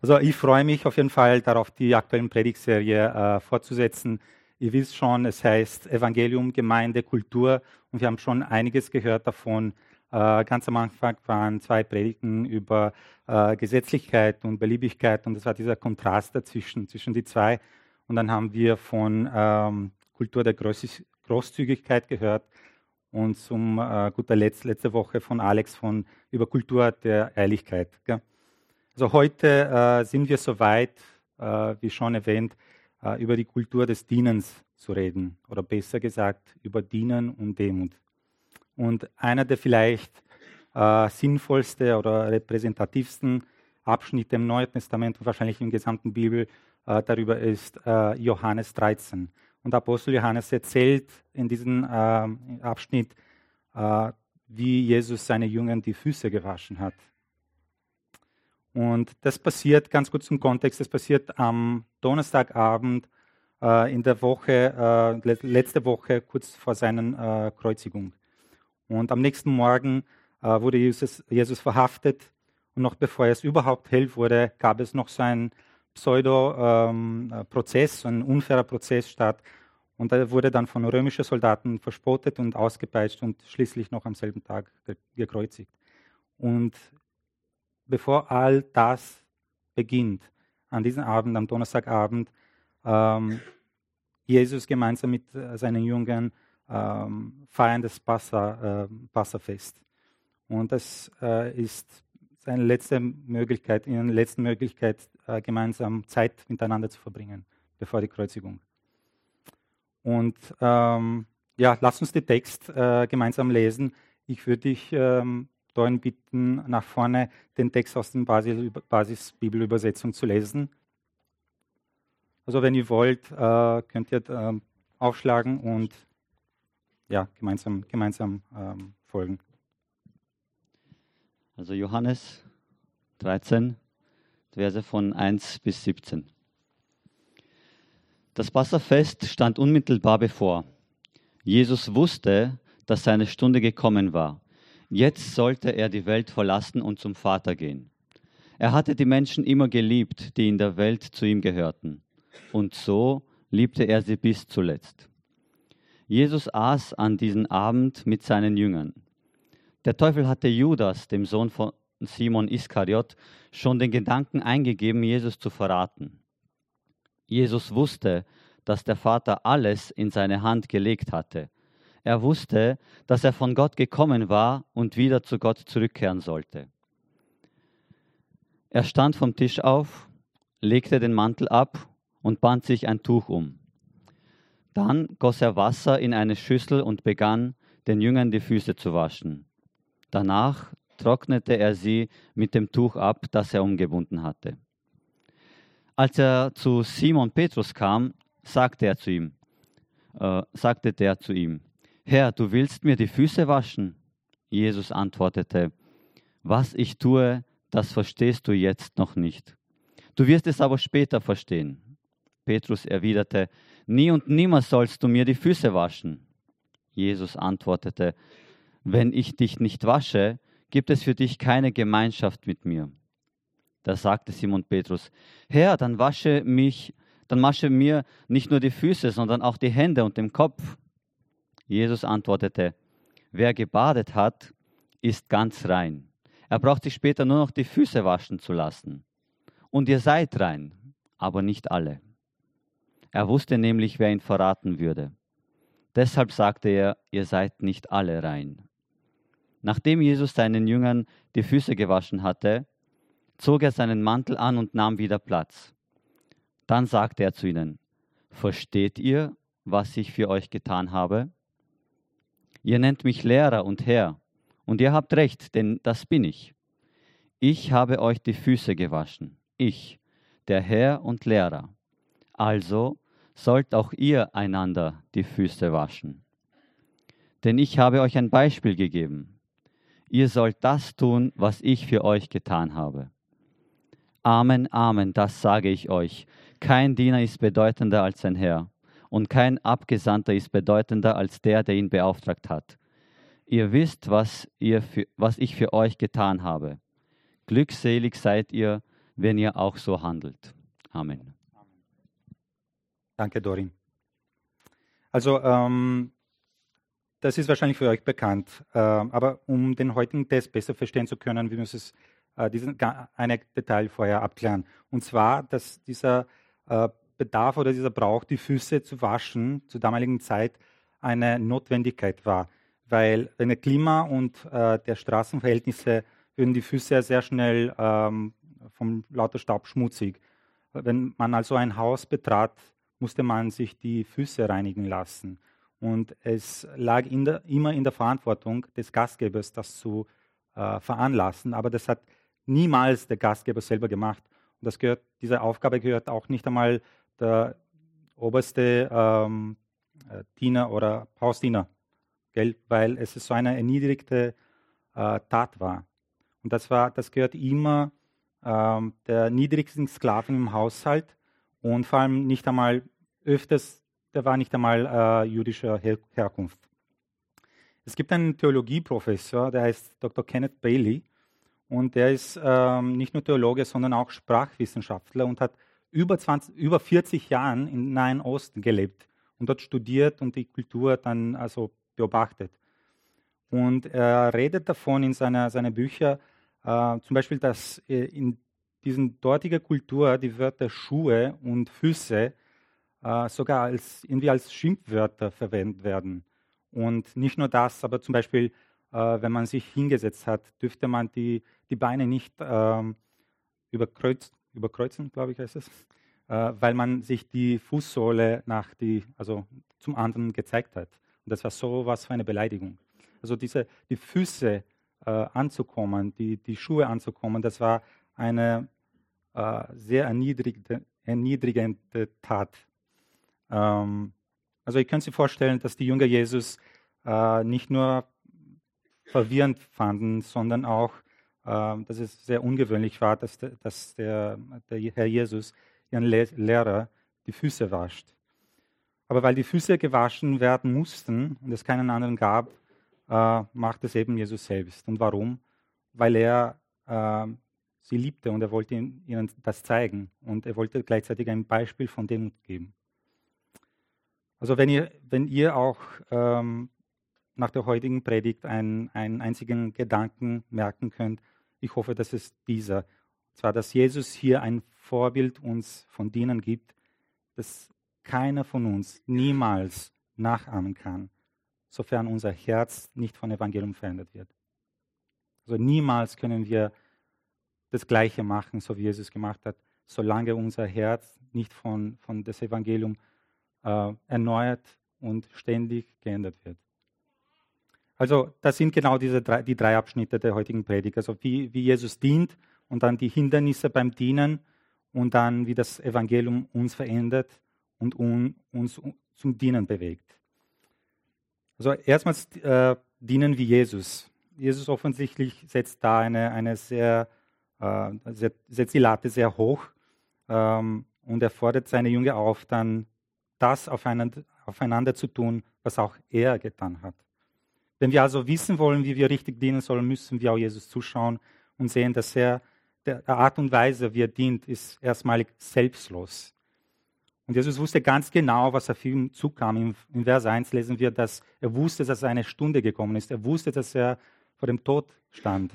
Also ich freue mich auf jeden Fall darauf, die aktuellen Predigtserie äh, fortzusetzen. Ihr wisst schon, es heißt Evangelium, Gemeinde, Kultur und wir haben schon einiges gehört davon. Äh, ganz am Anfang waren zwei Predigten über äh, Gesetzlichkeit und Beliebigkeit und das war dieser Kontrast dazwischen, zwischen die zwei. Und dann haben wir von ähm, Kultur der Großzügigkeit gehört und zum äh, guter Letzt letzte Woche von Alex von über Kultur der Ehrlichkeit. Gell? Also heute äh, sind wir soweit, äh, wie schon erwähnt, äh, über die Kultur des Dienens zu reden oder besser gesagt über Dienen und Demut. Und einer der vielleicht äh, sinnvollsten oder repräsentativsten Abschnitte im Neuen Testament und wahrscheinlich im gesamten Bibel äh, darüber ist äh, Johannes 13. Und Apostel Johannes erzählt in diesem Abschnitt, wie Jesus seine Jüngern die Füße gewaschen hat. Und das passiert, ganz kurz zum Kontext, das passiert am Donnerstagabend äh, in der Woche, äh, letzte Woche, kurz vor seiner äh, Kreuzigung. Und am nächsten Morgen äh, wurde Jesus, Jesus, verhaftet. Und noch bevor es überhaupt hell wurde, gab es noch so einen Pseudo-Prozess, ähm, ein unfairer Prozess statt. Und er wurde dann von römischen Soldaten verspottet und ausgepeitscht und schließlich noch am selben Tag gekreuzigt. Und bevor all das beginnt, an diesem Abend, am Donnerstagabend, ähm, Jesus gemeinsam mit äh, seinen Jüngern ähm, feiern das Passa, äh, Passafest. Und das äh, ist seine letzte Möglichkeit, ihre letzte Möglichkeit, äh, gemeinsam Zeit miteinander zu verbringen, bevor die Kreuzigung. Und ähm, ja, lass uns den Text äh, gemeinsam lesen. Ich würde dich ähm, Pastoren bitten, nach vorne den Text aus der Basisbibelübersetzung zu lesen. Also wenn ihr wollt, äh, könnt ihr äh, aufschlagen und ja, gemeinsam, gemeinsam ähm, folgen. Also Johannes 13, Verse von 1 bis 17. Das Passafest stand unmittelbar bevor. Jesus wusste, dass seine Stunde gekommen war. Jetzt sollte er die Welt verlassen und zum Vater gehen. Er hatte die Menschen immer geliebt, die in der Welt zu ihm gehörten. Und so liebte er sie bis zuletzt. Jesus aß an diesem Abend mit seinen Jüngern. Der Teufel hatte Judas, dem Sohn von Simon Iskariot, schon den Gedanken eingegeben, Jesus zu verraten. Jesus wusste, dass der Vater alles in seine Hand gelegt hatte er wusste, dass er von Gott gekommen war und wieder zu Gott zurückkehren sollte. Er stand vom Tisch auf, legte den Mantel ab und band sich ein Tuch um. Dann goss er Wasser in eine Schüssel und begann, den Jüngern die Füße zu waschen. Danach trocknete er sie mit dem Tuch ab, das er umgebunden hatte. Als er zu Simon Petrus kam, sagte er zu ihm, äh, sagte der zu ihm, Herr, du willst mir die Füße waschen? Jesus antwortete, was ich tue, das verstehst du jetzt noch nicht. Du wirst es aber später verstehen. Petrus erwiderte, nie und nimmer sollst du mir die Füße waschen. Jesus antwortete, wenn ich dich nicht wasche, gibt es für dich keine Gemeinschaft mit mir. Da sagte Simon Petrus, Herr, dann wasche mich, dann wasche mir nicht nur die Füße, sondern auch die Hände und den Kopf. Jesus antwortete, wer gebadet hat, ist ganz rein. Er braucht sich später nur noch die Füße waschen zu lassen. Und ihr seid rein, aber nicht alle. Er wusste nämlich, wer ihn verraten würde. Deshalb sagte er, ihr seid nicht alle rein. Nachdem Jesus seinen Jüngern die Füße gewaschen hatte, zog er seinen Mantel an und nahm wieder Platz. Dann sagte er zu ihnen, Versteht ihr, was ich für euch getan habe? Ihr nennt mich Lehrer und Herr, und ihr habt recht, denn das bin ich. Ich habe euch die Füße gewaschen, ich, der Herr und Lehrer. Also sollt auch ihr einander die Füße waschen. Denn ich habe euch ein Beispiel gegeben. Ihr sollt das tun, was ich für euch getan habe. Amen, Amen, das sage ich euch. Kein Diener ist bedeutender als sein Herr und kein Abgesandter ist bedeutender als der, der ihn beauftragt hat. Ihr wisst, was, ihr für, was ich für euch getan habe. Glückselig seid ihr, wenn ihr auch so handelt. Amen. Danke, Dorin. Also, ähm, das ist wahrscheinlich für euch bekannt, äh, aber um den heutigen Test besser verstehen zu können, wir müssen es, äh, diesen eine Detail vorher abklären. Und zwar, dass dieser äh, Bedarf oder dieser Brauch, die Füße zu waschen, zur damaligen Zeit eine Notwendigkeit war. Weil wenn der Klima und äh, der Straßenverhältnisse würden die Füße sehr schnell ähm, vom lauter Staub schmutzig. Wenn man also ein Haus betrat, musste man sich die Füße reinigen lassen. Und es lag in der, immer in der Verantwortung des Gastgebers, das zu äh, veranlassen. Aber das hat niemals der Gastgeber selber gemacht. Und das gehört, diese Aufgabe gehört auch nicht einmal der oberste ähm, äh, Diener oder Hausdiener, gell? weil es so eine erniedrigte äh, Tat war. Und das, war, das gehört immer ähm, der niedrigsten Sklaven im Haushalt und vor allem nicht einmal öfters, der war nicht einmal äh, jüdischer Her Herkunft. Es gibt einen Theologieprofessor, der heißt Dr. Kenneth Bailey und der ist ähm, nicht nur Theologe, sondern auch Sprachwissenschaftler und hat über, 20, über 40 Jahren im Nahen Osten gelebt und dort studiert und die Kultur dann also beobachtet. Und er redet davon in seiner, seiner Bücher, äh, zum Beispiel, dass äh, in diesen dortigen Kultur die Wörter Schuhe und Füße äh, sogar als, irgendwie als Schimpfwörter verwendet werden. Und nicht nur das, aber zum Beispiel, äh, wenn man sich hingesetzt hat, dürfte man die, die Beine nicht ähm, überkreuzen, glaube ich heißt es, äh, weil man sich die Fußsohle nach die, also zum anderen gezeigt hat. Und das war so was für eine Beleidigung. Also diese, die Füße äh, anzukommen, die, die Schuhe anzukommen, das war eine äh, sehr erniedrigende, erniedrigende Tat. Ähm, also ihr könnt sich vorstellen, dass die Jünger Jesus äh, nicht nur verwirrend fanden, sondern auch, dass es sehr ungewöhnlich war, dass, de, dass der, der, Herr Jesus ihren Le Lehrer die Füße wascht. Aber weil die Füße gewaschen werden mussten und es keinen anderen gab, äh, macht es eben Jesus selbst. Und warum? Weil er äh, sie liebte und er wollte ihnen das zeigen und er wollte gleichzeitig ein Beispiel von Demut geben. Also wenn ihr, wenn ihr auch ähm, nach der heutigen Predigt einen, einen einzigen Gedanken merken könnt, ich hoffe, dass es dieser. Und zwar, dass Jesus hier ein Vorbild uns von denen gibt, das keiner von uns niemals nachahmen kann, sofern unser Herz nicht von Evangelium verändert wird. Also niemals können wir das Gleiche machen, so wie Jesus gemacht hat, solange unser Herz nicht von, von das Evangelium äh, erneuert und ständig geändert wird. Also das sind genau diese drei, die drei Abschnitte der heutigen Predigt. Also wie, wie Jesus dient und dann die Hindernisse beim Dienen und dann wie das Evangelium uns verändert und un, uns zum Dienen bewegt. Also erstmals äh, dienen wie Jesus. Jesus offensichtlich setzt da eine, eine sehr, äh, setzt die Latte sehr hoch ähm, und er fordert seine Jünger auf, dann das aufeinander, aufeinander zu tun, was auch er getan hat. Wenn wir also wissen wollen, wie wir richtig dienen sollen, müssen wir auch Jesus zuschauen und sehen, dass er der Art und Weise, wie er dient, ist erstmalig selbstlos. Und Jesus wusste ganz genau, was auf ihm zukam. In Vers 1 lesen wir, dass er wusste, dass seine Stunde gekommen ist. Er wusste, dass er vor dem Tod stand.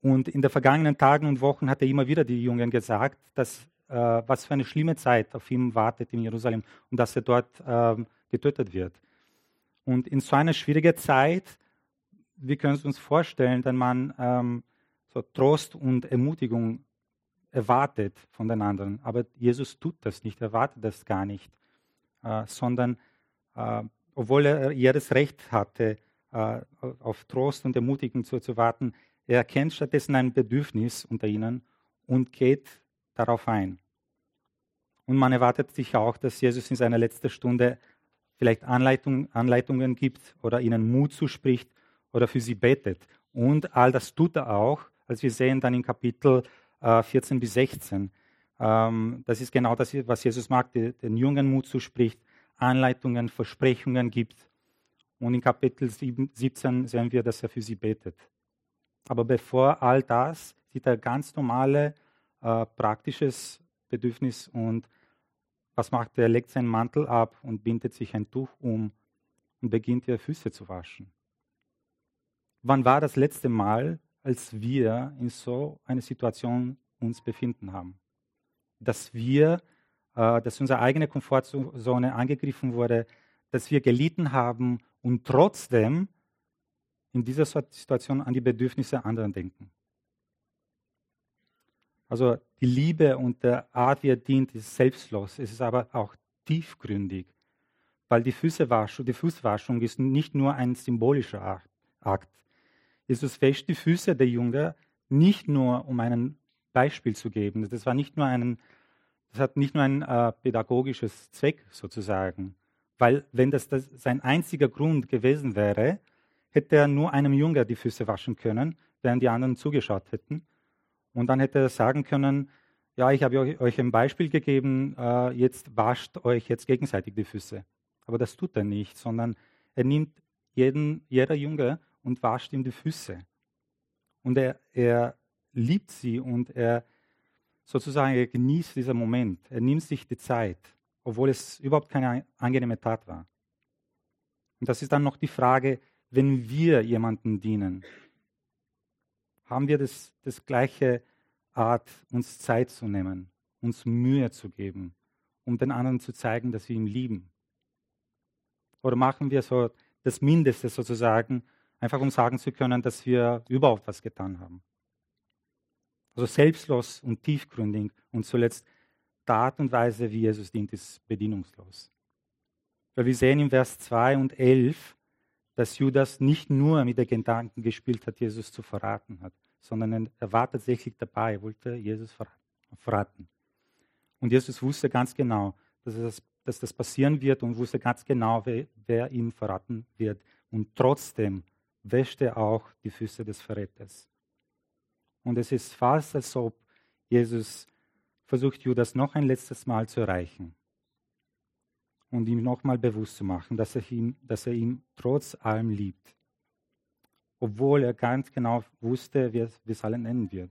Und in den vergangenen Tagen und Wochen hat er immer wieder die Jungen gesagt, dass äh, was für eine schlimme Zeit auf ihn wartet in Jerusalem und dass er dort ähm, getötet wird. Und in so einer schwierigen Zeit, wir können es uns vorstellen, wenn man ähm, so Trost und Ermutigung erwartet von den anderen. Aber Jesus tut das nicht, erwartet das gar nicht, äh, sondern äh, obwohl er jedes Recht hatte, äh, auf Trost und Ermutigung zu, zu warten, er erkennt stattdessen ein Bedürfnis unter ihnen und geht darauf ein. Und man erwartet sich auch, dass Jesus in seiner letzten Stunde vielleicht Anleitung, Anleitungen gibt oder ihnen Mut zuspricht oder für sie betet. Und all das tut er auch, als wir sehen dann in Kapitel äh, 14 bis 16. Ähm, das ist genau das, was Jesus mag, den Jungen Mut zuspricht, Anleitungen, Versprechungen gibt. Und in Kapitel 7, 17 sehen wir, dass er für sie betet. Aber bevor all das sieht er ganz normale äh, praktisches Bedürfnis und was macht er? Er legt seinen Mantel ab und bindet sich ein Tuch um und beginnt ihr Füße zu waschen. Wann war das letzte Mal, als wir in so einer Situation uns befinden haben? Dass wir, äh, dass unsere eigene Komfortzone angegriffen wurde, dass wir gelitten haben und trotzdem in dieser Situation an die Bedürfnisse anderer denken. Also die Liebe und der Art, wie er dient, ist selbstlos. Es ist aber auch tiefgründig, weil die, Füßewaschung, die Fußwaschung ist nicht nur ein symbolischer Akt. Jesus wäscht die Füße der Jünger nicht nur, um ein Beispiel zu geben. Das war nicht nur ein, das hat nicht nur ein äh, pädagogisches Zweck sozusagen, weil wenn das, das sein einziger Grund gewesen wäre, hätte er nur einem Jünger die Füße waschen können, während die anderen zugeschaut hätten. Und dann hätte er sagen können, ja, ich habe euch ein Beispiel gegeben, äh, jetzt wascht euch jetzt gegenseitig die Füße. Aber das tut er nicht, sondern er nimmt jeden, jeder Junge und wascht ihm die Füße. Und er, er liebt sie und er sozusagen er genießt diesen Moment. Er nimmt sich die Zeit, obwohl es überhaupt keine angenehme Tat war. Und das ist dann noch die Frage, wenn wir jemanden dienen, haben wir das, das gleiche Art, uns Zeit zu nehmen, uns Mühe zu geben, um den anderen zu zeigen, dass wir ihn lieben? Oder machen wir so das Mindeste sozusagen, einfach um sagen zu können, dass wir überhaupt was getan haben? Also selbstlos und tiefgründig und zuletzt die Art und Weise, wie Jesus dient, ist bedienungslos. Weil wir sehen im Vers 2 und 11, dass Judas nicht nur mit den Gedanken gespielt hat, Jesus zu verraten hat, sondern er war tatsächlich dabei, er wollte Jesus verraten. Und Jesus wusste ganz genau, dass das, dass das passieren wird und wusste ganz genau, wer, wer ihn verraten wird. Und trotzdem wäschte er auch die Füße des Verräters. Und es ist fast, als ob Jesus versucht, Judas noch ein letztes Mal zu erreichen und ihm nochmal bewusst zu machen, dass er, ihn, dass er ihn trotz allem liebt. Obwohl er ganz genau wusste, wie es allen enden wird.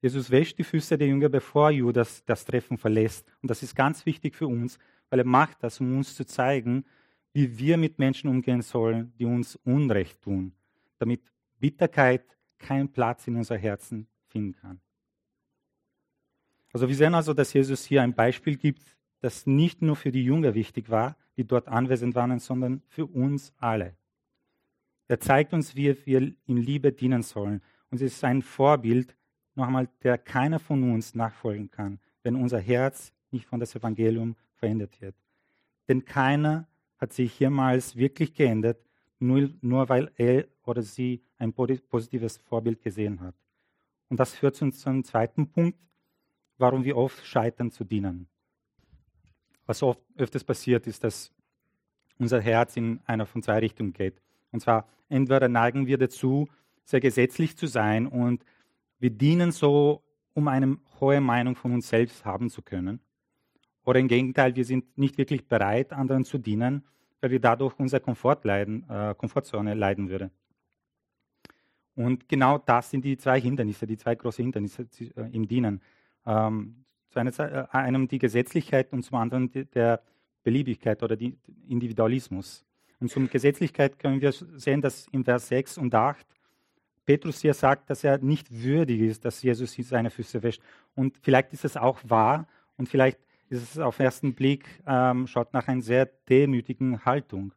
Jesus wäscht die Füße der Jünger, bevor Judas das Treffen verlässt. Und das ist ganz wichtig für uns, weil er macht das, um uns zu zeigen, wie wir mit Menschen umgehen sollen, die uns Unrecht tun, damit Bitterkeit keinen Platz in unser Herzen finden kann. Also wir sehen also, dass Jesus hier ein Beispiel gibt, das nicht nur für die Jünger wichtig war, die dort anwesend waren, sondern für uns alle. Er zeigt uns, wie wir in Liebe dienen sollen. Und es ist ein Vorbild, nochmal, der keiner von uns nachfolgen kann, wenn unser Herz nicht von das Evangelium verändert wird. Denn keiner hat sich jemals wirklich geändert, nur, nur weil er oder sie ein positives Vorbild gesehen hat. Und das führt uns zum zweiten Punkt, warum wir oft scheitern zu dienen was oft öfters passiert, ist, dass unser Herz in einer von zwei Richtungen geht. Und zwar entweder neigen wir dazu, sehr gesetzlich zu sein und wir dienen so, um eine hohe Meinung von uns selbst haben zu können. Oder im Gegenteil, wir sind nicht wirklich bereit, anderen zu dienen, weil wir dadurch unsere Komfort leiden, äh, Komfortzone leiden würde. Und genau das sind die zwei Hindernisse, die zwei großen Hindernisse äh, im Dienen. Ähm, zu äh, einem die Gesetzlichkeit und zum anderen der Beliebigkeit oder die Individualismus. Und zum Gesetzlichkeit können wir sehen, dass im Vers 6 und 8 Petrus hier sagt, dass er nicht würdig ist, dass Jesus seine Füße wäscht. Und vielleicht ist es auch wahr und vielleicht ist es auf den ersten Blick, ähm, schaut nach einer sehr demütigen Haltung.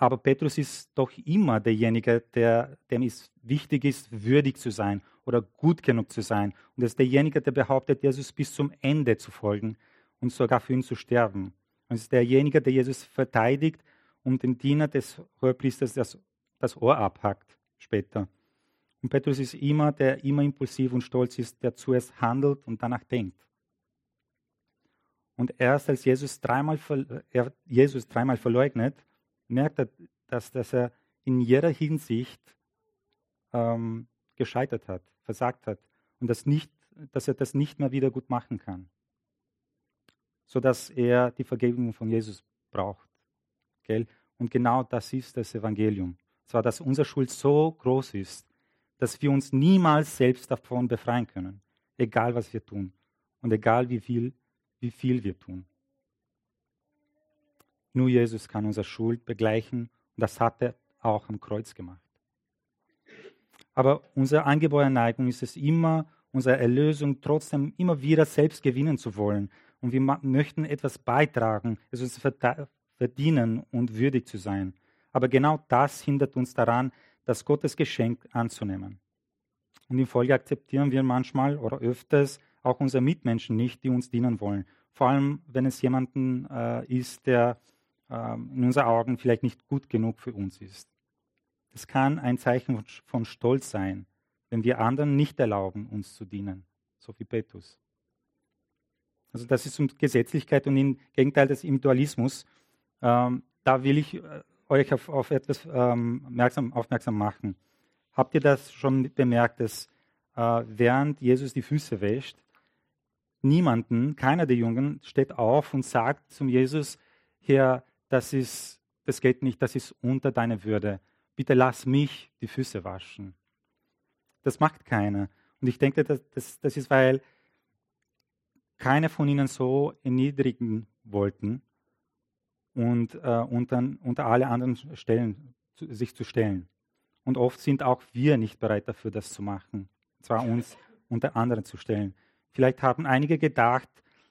Aber Petrus ist doch immer derjenige, der, dem es wichtig ist, würdig zu sein oder gut genug zu sein. Und er ist derjenige, der behauptet, Jesus bis zum Ende zu folgen und sogar für ihn zu sterben. Und es ist derjenige, der Jesus verteidigt und dem Diener des Hohepriesters das, das Ohr abhackt später. Und Petrus ist immer, der immer impulsiv und stolz ist, der zuerst handelt und danach denkt. Und erst als Jesus dreimal, Jesus dreimal verleugnet, merkt er, dass, dass er in jeder Hinsicht ähm, gescheitert hat versagt hat und das nicht, dass er das nicht mehr wieder gut machen kann, sodass er die Vergebung von Jesus braucht. Gell? Und genau das ist das Evangelium. Zwar, dass unsere Schuld so groß ist, dass wir uns niemals selbst davon befreien können, egal was wir tun und egal wie viel, wie viel wir tun. Nur Jesus kann unsere Schuld begleichen und das hat er auch am Kreuz gemacht. Aber unsere angeborene Neigung ist es immer, unsere Erlösung trotzdem immer wieder selbst gewinnen zu wollen. Und wir möchten etwas beitragen, es uns verdienen und würdig zu sein. Aber genau das hindert uns daran, das Gottes Geschenk anzunehmen. Und in Folge akzeptieren wir manchmal oder öfters auch unsere Mitmenschen nicht, die uns dienen wollen. Vor allem, wenn es jemanden äh, ist, der in unseren Augen vielleicht nicht gut genug für uns ist. Es kann ein Zeichen von Stolz sein, wenn wir anderen nicht erlauben, uns zu dienen, so wie Petrus. Also das ist um Gesetzlichkeit und im Gegenteil des Individualismus. Ähm, da will ich äh, euch auf, auf etwas ähm, aufmerksam, aufmerksam machen. Habt ihr das schon bemerkt, dass äh, während Jesus die Füße wäscht, niemanden, keiner der Jungen steht auf und sagt zum Jesus, Herr, das, ist, das geht nicht, das ist unter deiner Würde. Bitte lass mich die Füße waschen. Das macht keiner. Und ich denke, das, das, das ist, weil keiner von ihnen so erniedrigen wollten, und äh, unter, unter alle anderen Stellen zu, sich zu stellen. Und oft sind auch wir nicht bereit dafür, das zu machen, und zwar uns unter anderen zu stellen. Vielleicht haben einige gedacht,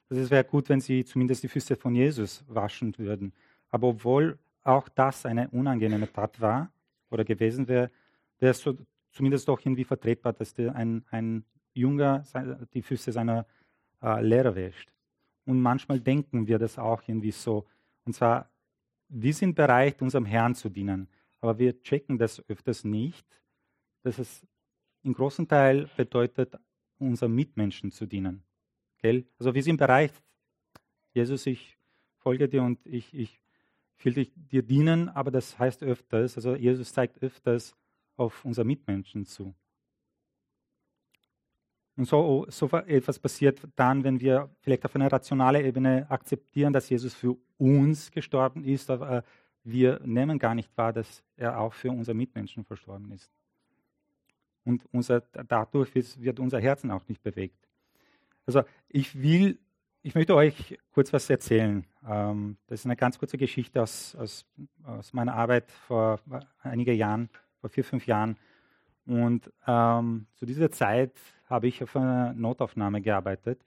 dass es wäre gut, wenn sie zumindest die Füße von Jesus waschen würden. Aber obwohl auch das eine unangenehme Tat war oder gewesen wäre, wäre es so, zumindest doch irgendwie vertretbar, dass ein, ein Jünger die Füße seiner äh, Lehrer wäscht. Und manchmal denken wir das auch irgendwie so, und zwar, wir sind bereit, unserem Herrn zu dienen, aber wir checken das öfters nicht, dass es im großen Teil bedeutet, unseren Mitmenschen zu dienen. Gell? Also wir sind bereit, Jesus, ich folge dir und ich, ich will dir dienen, aber das heißt öfters, also Jesus zeigt öfters auf unsere Mitmenschen zu. Und so, so etwas passiert dann, wenn wir vielleicht auf einer rationalen Ebene akzeptieren, dass Jesus für uns gestorben ist, aber wir nehmen gar nicht wahr, dass er auch für unsere Mitmenschen verstorben ist. Und unser, dadurch wird unser Herzen auch nicht bewegt. Also ich will, ich möchte euch kurz was erzählen. Ähm, das ist eine ganz kurze Geschichte aus, aus, aus meiner Arbeit vor einigen Jahren, vor vier, fünf Jahren. Und ähm, zu dieser Zeit habe ich auf einer Notaufnahme gearbeitet.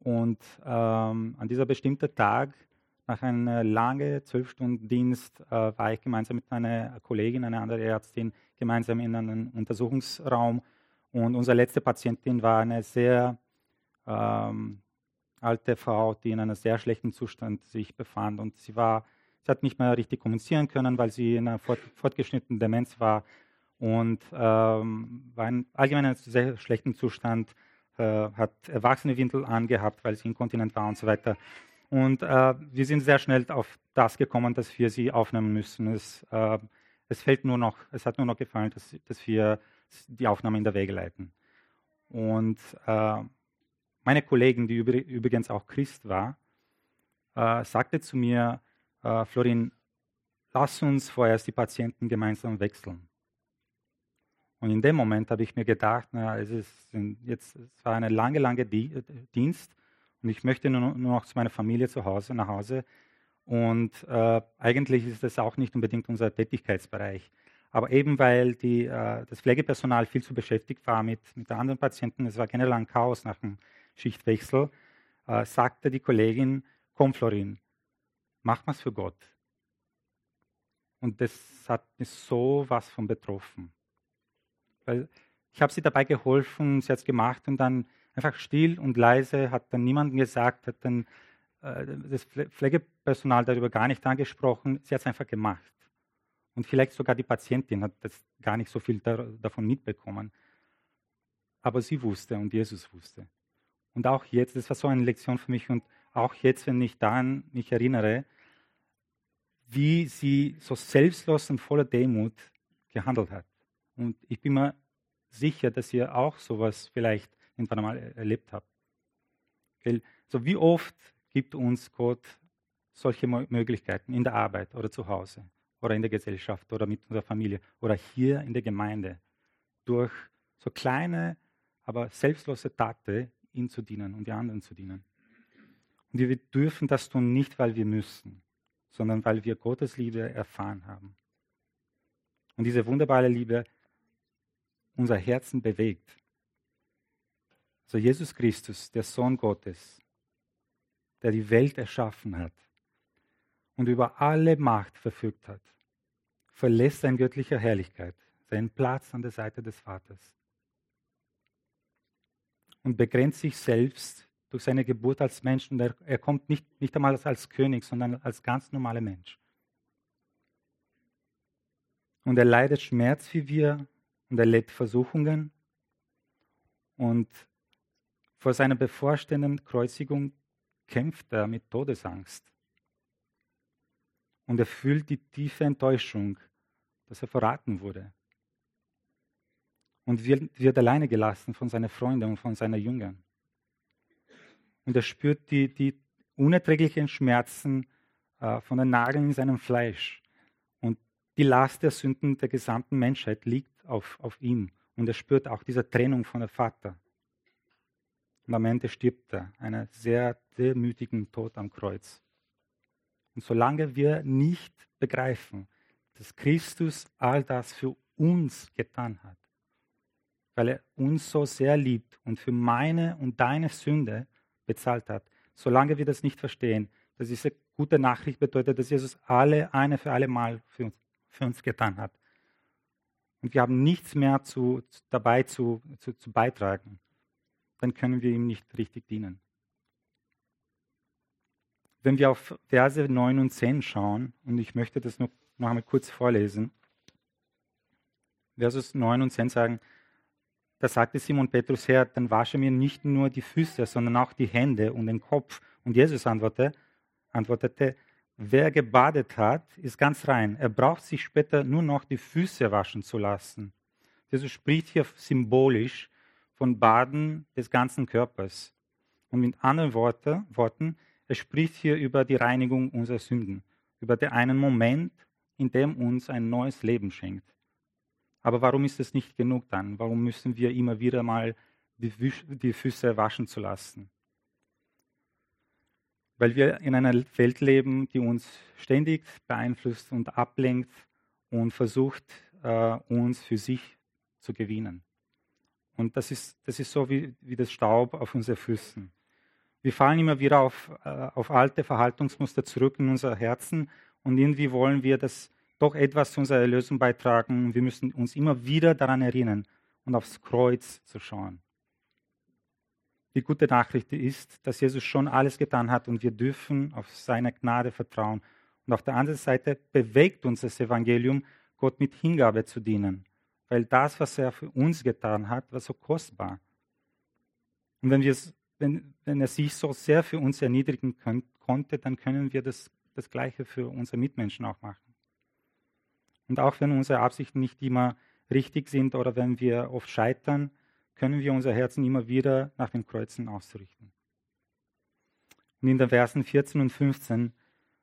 Und ähm, an dieser bestimmten Tag, nach einem langen zwölf Stunden Dienst, äh, war ich gemeinsam mit einer Kollegin, einer anderen Ärztin, gemeinsam in einem Untersuchungsraum. Und unsere letzte Patientin war eine sehr ähm, alte Frau, die in einem sehr schlechten Zustand sich befand. Und sie, war, sie hat nicht mehr richtig kommunizieren können, weil sie in einer fort, fortgeschnittenen Demenz war und ähm, war in allgemein einem sehr schlechten Zustand, äh, hat erwachsene Windel angehabt, weil sie inkontinent war und so weiter. Und äh, wir sind sehr schnell auf das gekommen, dass wir sie aufnehmen müssen. Es, äh, es fällt nur noch, es hat nur noch gefallen, dass, dass wir die Aufnahme in der Wege leiten. Und äh, meine Kollegin, die übrigens auch Christ war, äh, sagte zu mir, äh, Florin, lass uns vorerst die Patienten gemeinsam wechseln. Und in dem Moment habe ich mir gedacht, na, es, ist jetzt, es war eine lange, lange Dienst und ich möchte nur, nur noch zu meiner Familie zu Hause, nach Hause. Und äh, eigentlich ist das auch nicht unbedingt unser Tätigkeitsbereich. Aber eben weil die, äh, das Pflegepersonal viel zu beschäftigt war mit, mit anderen Patienten, es war generell ein Chaos nach dem Schichtwechsel, äh, sagte die Kollegin, komm Florin, mach was für Gott. Und das hat mich so was von betroffen. Weil ich habe sie dabei geholfen, sie hat es gemacht und dann einfach still und leise, hat dann niemandem gesagt, hat dann äh, das Pflegepersonal darüber gar nicht angesprochen, sie hat es einfach gemacht. Und vielleicht sogar die Patientin hat das gar nicht so viel da, davon mitbekommen. Aber sie wusste und Jesus wusste. Und auch jetzt, das war so eine Lektion für mich und auch jetzt, wenn ich daran mich erinnere, wie sie so selbstlos und voller Demut gehandelt hat. Und ich bin mir sicher, dass ihr auch sowas vielleicht irgendwann einmal erlebt habt. So wie oft gibt uns Gott solche Möglichkeiten in der Arbeit oder zu Hause oder in der Gesellschaft oder mit unserer Familie oder hier in der Gemeinde durch So kleine, aber selbstlose Taten, ihm zu dienen und die anderen zu dienen. Und wir dürfen das tun nicht, weil wir müssen, sondern weil wir Gottes Liebe erfahren haben. Und diese wunderbare Liebe unser Herzen bewegt. So Jesus Christus, der Sohn Gottes, der die Welt erschaffen hat und über alle Macht verfügt hat, verlässt seine göttliche Herrlichkeit, seinen Platz an der Seite des Vaters und begrenzt sich selbst durch seine Geburt als Mensch. Und er, er kommt nicht, nicht einmal als König, sondern als ganz normaler Mensch. Und er leidet Schmerz wie wir und er lebt Versuchungen. Und vor seiner bevorstehenden Kreuzigung kämpft er mit Todesangst. Und er fühlt die tiefe Enttäuschung, dass er verraten wurde. Und wird, wird alleine gelassen von seinen Freunden und von seinen Jüngern. Und er spürt die, die unerträglichen Schmerzen äh, von den Nageln in seinem Fleisch. Und die Last der Sünden der gesamten Menschheit liegt auf, auf ihm. Und er spürt auch diese Trennung von dem Vater. Und am Ende stirbt er, einen sehr demütigen Tod am Kreuz. Und solange wir nicht begreifen, dass Christus all das für uns getan hat, weil er uns so sehr liebt und für meine und deine Sünde bezahlt hat, solange wir das nicht verstehen, dass diese gute Nachricht bedeutet, dass Jesus alle eine für alle Mal für uns, für uns getan hat. Und wir haben nichts mehr zu, dabei zu, zu, zu beitragen dann können wir ihm nicht richtig dienen. Wenn wir auf Verse 9 und 10 schauen, und ich möchte das noch, noch einmal kurz vorlesen, Versus 9 und 10 sagen, da sagte Simon Petrus, Herr, dann wasche mir nicht nur die Füße, sondern auch die Hände und den Kopf. Und Jesus antwortete, antwortete, wer gebadet hat, ist ganz rein. Er braucht sich später nur noch die Füße waschen zu lassen. Jesus spricht hier symbolisch von Baden des ganzen Körpers. Und mit anderen Worte, Worten, er spricht hier über die Reinigung unserer Sünden, über den einen Moment, in dem uns ein neues Leben schenkt. Aber warum ist es nicht genug dann? Warum müssen wir immer wieder mal die, Füße waschen zu lassen? Weil wir in einer Welt leben, die uns ständig beeinflusst und ablenkt und versucht, äh, uns für sich zu gewinnen. Und das ist, das ist so wie, wie das Staub auf unseren Füßen. Wir fallen immer wieder auf, äh, auf alte Verhaltensmuster zurück in unser Herzen und irgendwie wollen wir das doch etwas zu unserer Erlösung beitragen. Wir müssen uns immer wieder daran erinnern und aufs Kreuz zu schauen. Die gute Nachricht ist, dass Jesus schon alles getan hat und wir dürfen auf seine Gnade vertrauen. Und auf der anderen Seite bewegt uns das Evangelium, Gott mit Hingabe zu dienen weil das, was er für uns getan hat, war so kostbar. Und wenn, wenn, wenn er sich so sehr für uns erniedrigen können, konnte, dann können wir das, das Gleiche für unsere Mitmenschen auch machen. Und auch wenn unsere Absichten nicht immer richtig sind oder wenn wir oft scheitern, können wir unser Herzen immer wieder nach den Kreuzen ausrichten. Und in den Versen 14 und 15,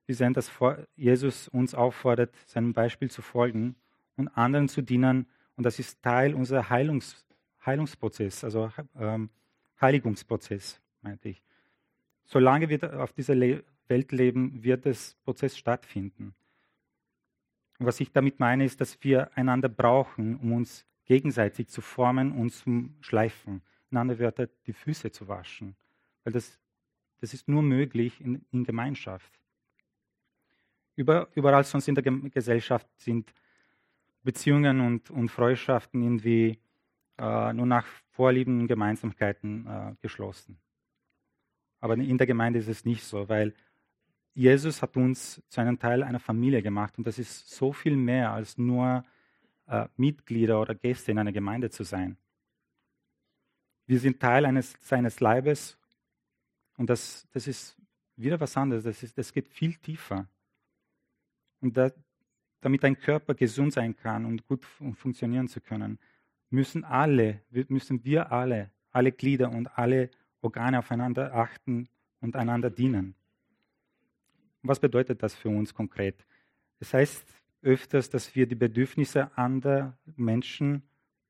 wir sehen, dass Jesus uns auffordert, seinem Beispiel zu folgen und anderen zu dienen, und das ist Teil unserer Heilungs, Heilungsprozess, also ähm, Heiligungsprozess, meinte ich. Solange wir auf dieser Le Welt leben, wird der Prozess stattfinden. Und was ich damit meine, ist, dass wir einander brauchen, um uns gegenseitig zu formen und zu schleifen. In anderen Wörtern, die Füße zu waschen. Weil das, das ist nur möglich in, in Gemeinschaft. Über, überall sonst in der Gesellschaft sind Beziehungen und, und Freundschaften irgendwie äh, nur nach Vorlieben und Gemeinsamkeiten äh, geschlossen. Aber in der Gemeinde ist es nicht so, weil Jesus hat uns zu einem Teil einer Familie gemacht und das ist so viel mehr als nur äh, Mitglieder oder Gäste in einer Gemeinde zu sein. Wir sind Teil eines, seines Leibes und das, das ist wieder was anderes, das, ist, das geht viel tiefer. Und da, damit ein Körper gesund sein kann und gut funktionieren zu können, müssen alle, müssen wir alle, alle Glieder und alle Organe aufeinander achten und einander dienen. Was bedeutet das für uns konkret? Es das heißt öfters, dass wir die Bedürfnisse anderer Menschen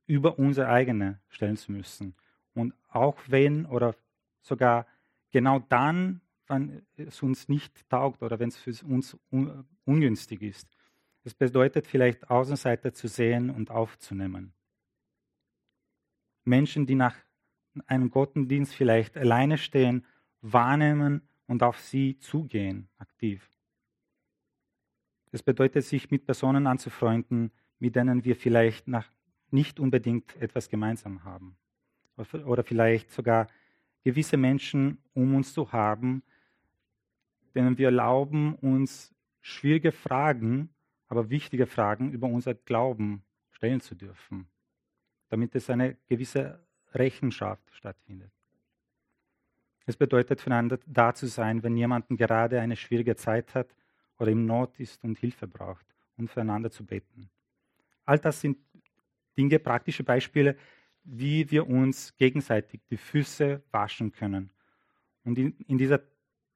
über unsere eigene stellen müssen. Und auch wenn oder sogar genau dann, wenn es uns nicht taugt oder wenn es für uns ungünstig ist. Es bedeutet vielleicht Außenseiter zu sehen und aufzunehmen. Menschen, die nach einem Gottesdienst vielleicht alleine stehen, wahrnehmen und auf sie zugehen, aktiv. Es bedeutet, sich mit Personen anzufreunden, mit denen wir vielleicht nach, nicht unbedingt etwas gemeinsam haben. Oder vielleicht sogar gewisse Menschen um uns zu haben, denen wir erlauben, uns schwierige Fragen, aber wichtige Fragen über unser Glauben stellen zu dürfen, damit es eine gewisse Rechenschaft stattfindet. Es bedeutet, füreinander da zu sein, wenn jemand gerade eine schwierige Zeit hat oder im Not ist und Hilfe braucht und füreinander zu beten. All das sind Dinge, praktische Beispiele, wie wir uns gegenseitig die Füße waschen können. Und in, in dieser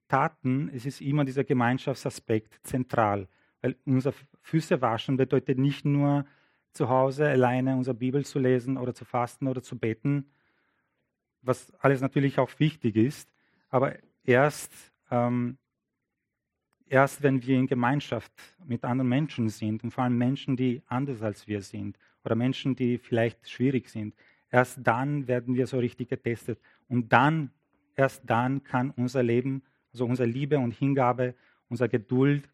Taten es ist immer dieser Gemeinschaftsaspekt zentral, weil unser Füße waschen bedeutet nicht nur zu Hause alleine unsere Bibel zu lesen oder zu fasten oder zu beten, was alles natürlich auch wichtig ist, aber erst, ähm, erst wenn wir in Gemeinschaft mit anderen Menschen sind und vor allem Menschen, die anders als wir sind oder Menschen, die vielleicht schwierig sind, erst dann werden wir so richtig getestet und dann, erst dann kann unser Leben, also unsere Liebe und Hingabe, unsere Geduld,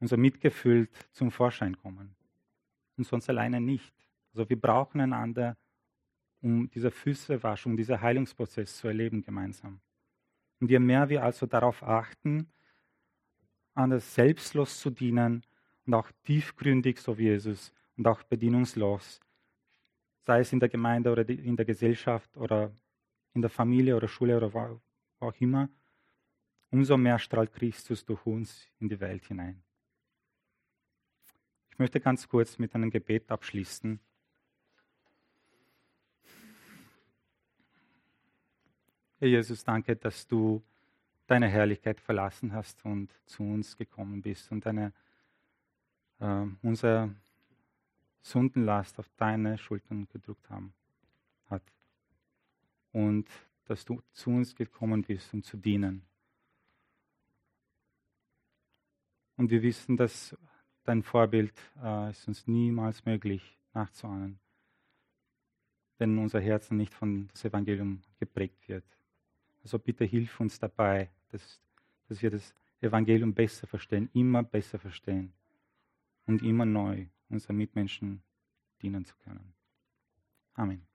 unser Mitgefühl zum Vorschein kommen und sonst alleine nicht. Also wir brauchen einander um diese Füßewaschung, dieser Heilungsprozess zu erleben gemeinsam. Und je mehr wir also darauf achten, anders selbstlos zu dienen und auch tiefgründig, so wie Jesus, und auch bedienungslos, sei es in der Gemeinde oder in der Gesellschaft oder in der Familie oder Schule oder wo auch immer, umso mehr strahlt Christus durch uns in die Welt hinein. Ich möchte ganz kurz mit einem Gebet abschließen. Herr Jesus, danke, dass du deine Herrlichkeit verlassen hast und zu uns gekommen bist und deine, äh, unsere Sündenlast auf deine Schultern gedrückt haben, hat. Und dass du zu uns gekommen bist, um zu dienen. Und wir wissen, dass dein Vorbild äh, ist uns niemals möglich nachzuahnen, wenn unser Herzen nicht von das Evangelium geprägt wird. Also bitte hilf uns dabei, dass, dass wir das Evangelium besser verstehen, immer besser verstehen und immer neu unseren Mitmenschen dienen zu können. Amen.